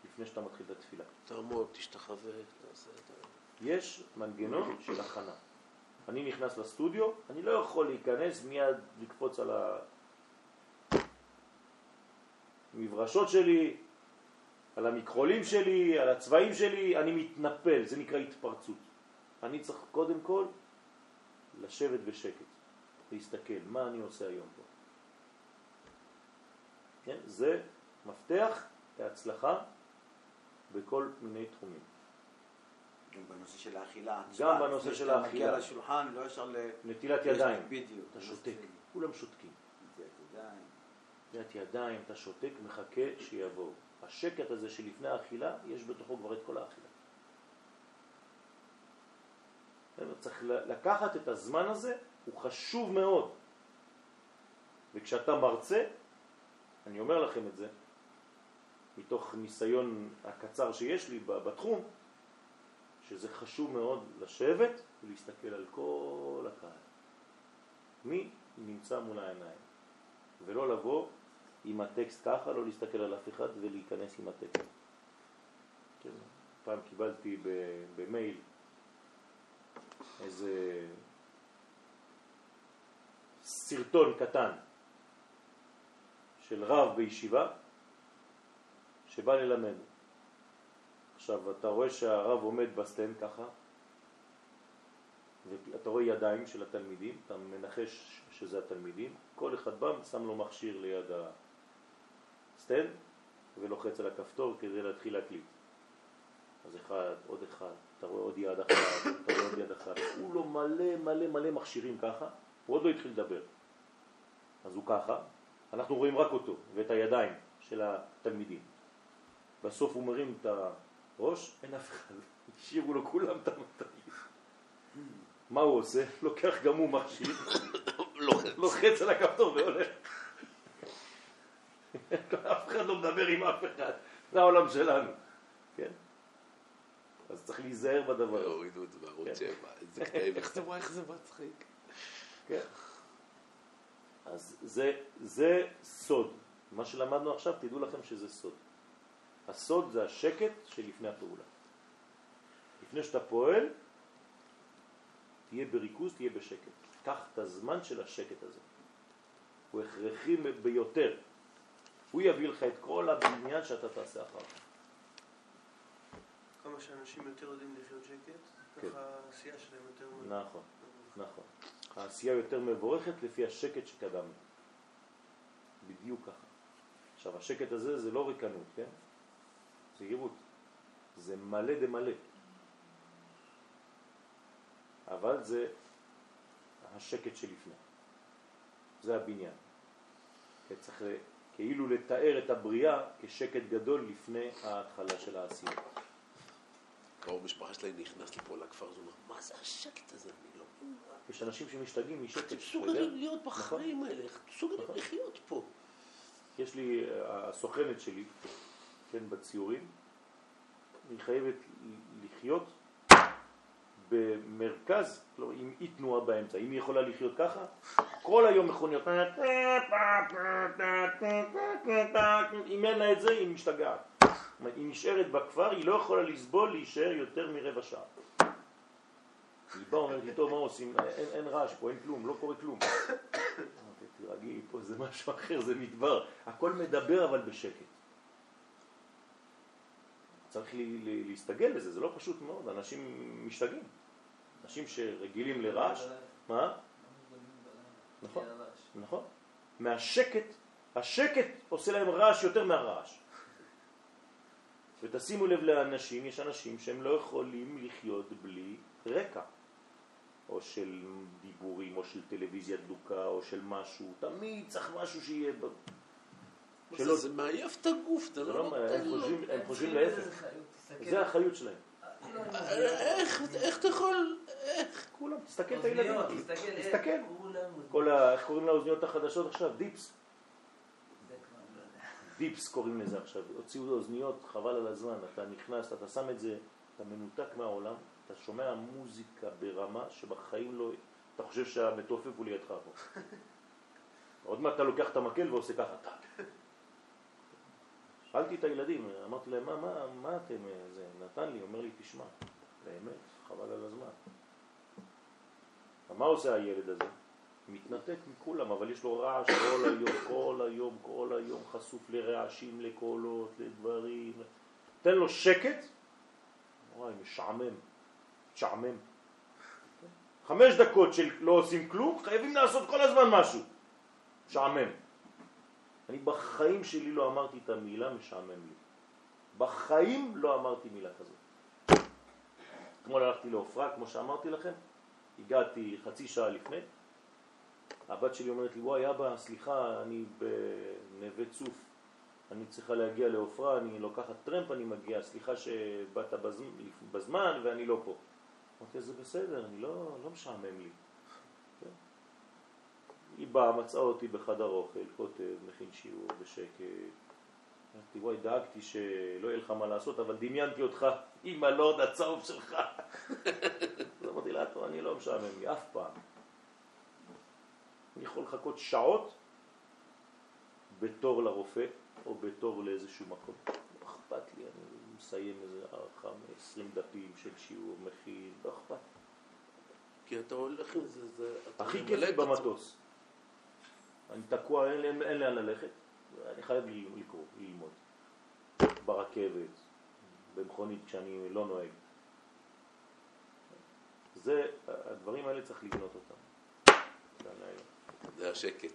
לפני שאתה מתחיל את התפילה. תעמוד, תשתחווה, תעשה את ה... יש מנגנון של הכנה. אני נכנס לסטודיו, אני לא יכול להיכנס מיד לקפוץ על המברשות שלי, על המכחולים שלי, על הצבעים שלי, אני מתנפל, זה נקרא התפרצות. אני צריך קודם כל לשבת בשקט, להסתכל, מה אני עושה היום פה. כן? זה מפתח להצלחה בכל מיני תחומים. גם בנושא של האכילה. גם בנושא של האכילה. מגיע לשולחן, לא ישר ל... נטילת ידיים, בדיוק. אתה שותק. כולם שותקים. נטילת ידיים. אתה שותק, מחכה שיבואו. השקט הזה שלפני האכילה, יש בתוכו כבר את כל האכילה. צריך לקחת את הזמן הזה, הוא חשוב מאוד. וכשאתה מרצה, אני אומר לכם את זה, מתוך ניסיון הקצר שיש לי בתחום, שזה חשוב מאוד לשבת ולהסתכל על כל הקהל. מי נמצא מול העיניים, ולא לבוא עם הטקסט ככה, לא להסתכל על אף אחד ולהיכנס עם הטקסט. כן, פעם קיבלתי במייל איזה סרטון קטן של רב בישיבה שבא ללמד. עכשיו, אתה רואה שהרב עומד בסטנד ככה, ואתה רואה ידיים של התלמידים, אתה מנחש שזה התלמידים, כל אחד בא, שם לו מכשיר ליד הסטנד ולוחץ על הכפתור כדי להתחיל להקליט. אז אחד, עוד אחד, אתה רואה עוד יד אחת, אתה רואה עוד יד אחת, הוא לו מלא מלא מלא מכשירים ככה, הוא עוד לא התחיל לדבר. אז הוא ככה, אנחנו רואים רק אותו ואת הידיים של התלמידים. בסוף הוא מרים את הראש, אין אף אחד, השאירו לו כולם את המטרים. מה הוא עושה? לוקח גם הוא מכשיר. לוחץ על הכפתור והולך. אף אחד לא מדבר עם אף אחד, זה העולם שלנו, כן? אז צריך להיזהר בדבר הזה. הורידו את זה בערוץ כן. 7, איזה קטעים, איך זה רואה, איך זה מצחיק. כן. אז זה, זה סוד. מה שלמדנו עכשיו, תדעו לכם שזה סוד. הסוד זה השקט שלפני הפעולה. לפני שאתה פועל, תהיה בריכוז, תהיה בשקט. קח את הזמן של השקט הזה. הוא הכרחי ביותר. הוא יביא לך את כל הבניין שאתה תעשה אחר כך. כמה שאנשים יותר יודעים לחיות שקט, כן. ככה העשייה שלהם יותר... נכון, נכון. העשייה יותר מבורכת לפי השקט שקדם. בדיוק ככה. עכשיו, השקט הזה זה לא ריקנות, כן? זהירות. זה מלא דמלא. אבל זה השקט שלפני. זה הבניין. צריך כאילו לתאר את הבריאה כשקט גדול לפני ההתחלה של העשייה. קרוב משפחה שלי נכנס לפה לכפר, אז הוא אומר, מה זה השקט הזה? אני לא... יש אנשים שמשתגעים משקט. אתם אתה מסוגלים? להיות בחיים האלה, אתם מסוגלים נכון. לחיות פה? יש לי, הסוכנת שלי, כן, בציורים, היא חייבת לחיות במרכז, לא, עם אי תנועה באמצע. אם היא יכולה לחיות ככה, כל היום מכוניות, אם אין לה את זה, היא משתגעת. היא נשארת בכפר, היא לא יכולה לסבול להישאר יותר מרבע שעה. היא באה אומרת לי, טוב, מה עושים? אין, אין רעש פה, אין כלום, לא קורה כלום. אמרתי, תירגעי, פה זה משהו אחר, זה מדבר. הכל מדבר אבל בשקט. צריך לי, לי, להסתגל לזה, זה לא פשוט מאוד, אנשים משתגעים. אנשים שרגילים לרעש, מה? נכון, נכון. מהשקט, השקט עושה להם רעש יותר מהרעש. ותשימו לב לאנשים, יש אנשים שהם לא יכולים לחיות בלי רקע. או של דיבורים, או של טלוויזיה דלוקה, או של משהו, תמיד צריך משהו שיהיה... שלא- זה, זה מעייף את הגוף, אתה לא לא, נותן הם לו. חושבים, הם חושבים להפך, זה האחריות שלהם. איך, איך אתה יכול, איך? כולם, תסתכל את הילדים. תסתכל, כל ה... איך קוראים לאוזניות החדשות עכשיו? דיפס. לא. דיפס קוראים לזה עכשיו. הוציאו אוזניות, חבל על הזמן. אתה נכנס, אתה שם את זה, אתה מנותק מהעולם, אתה שומע מוזיקה ברמה שבחיים לא... אתה חושב שהמתופף הוא לידך פה. עוד מעט אתה לוקח את המקל ועושה ככה. שאלתי את הילדים, אמרתי להם, מה, מה, מה אתם, אה, זה, נתן לי, אומר לי, תשמע, באמת, חבל על הזמן. מה עושה הילד הזה? מתנתק מכולם, אבל יש לו רעש כל היום, כל היום, כל היום, חשוף לרעשים, לקולות, לדברים. תן לו שקט, וואי, משעמם, משעמם. חמש דקות של לא עושים כלום, חייבים לעשות כל הזמן משהו. משעמם. אני בחיים שלי לא אמרתי את המילה משעמם לי. בחיים לא אמרתי מילה כזאת. אתמול הלכתי לעופרה, כמו שאמרתי לכם, הגעתי חצי שעה לפני, הבת שלי אומרת לי, וואי אבא, סליחה, אני בנווה צוף, אני צריכה להגיע לעופרה, אני לוקחת טרמפ, אני מגיעה, סליחה שבאת בזמן, בזמן ואני לא פה. אמרתי, זה בסדר, אני לא, לא משעמם לי. היא באה, מצאה אותי בחדר אוכל, כותב, מכין שיעור בשקט. אמרתי, וואי, דאגתי שלא יהיה לך מה לעשות, אבל דמיינתי אותך עם הלורד הצהוב שלך. אז אמרתי לה, "טוב, אני לא משעמם לי, אף פעם. אני יכול לחכות שעות בתור לרופא או בתור לאיזשהו מקום. לא אכפת לי, אני מסיים איזה הערכה מ-20 דפים של שיעור, מכין, לא אכפת. כי אתה הולך עם זה, זה... הכי כיף. במטוס. אני תקוע, אין, אין, אין לאן ללכת, אני חייב לקרוא, ללמוד. ברכבת, במכונית כשאני לא נוהג. זה, הדברים האלה צריך לבנות אותם. זה השקט.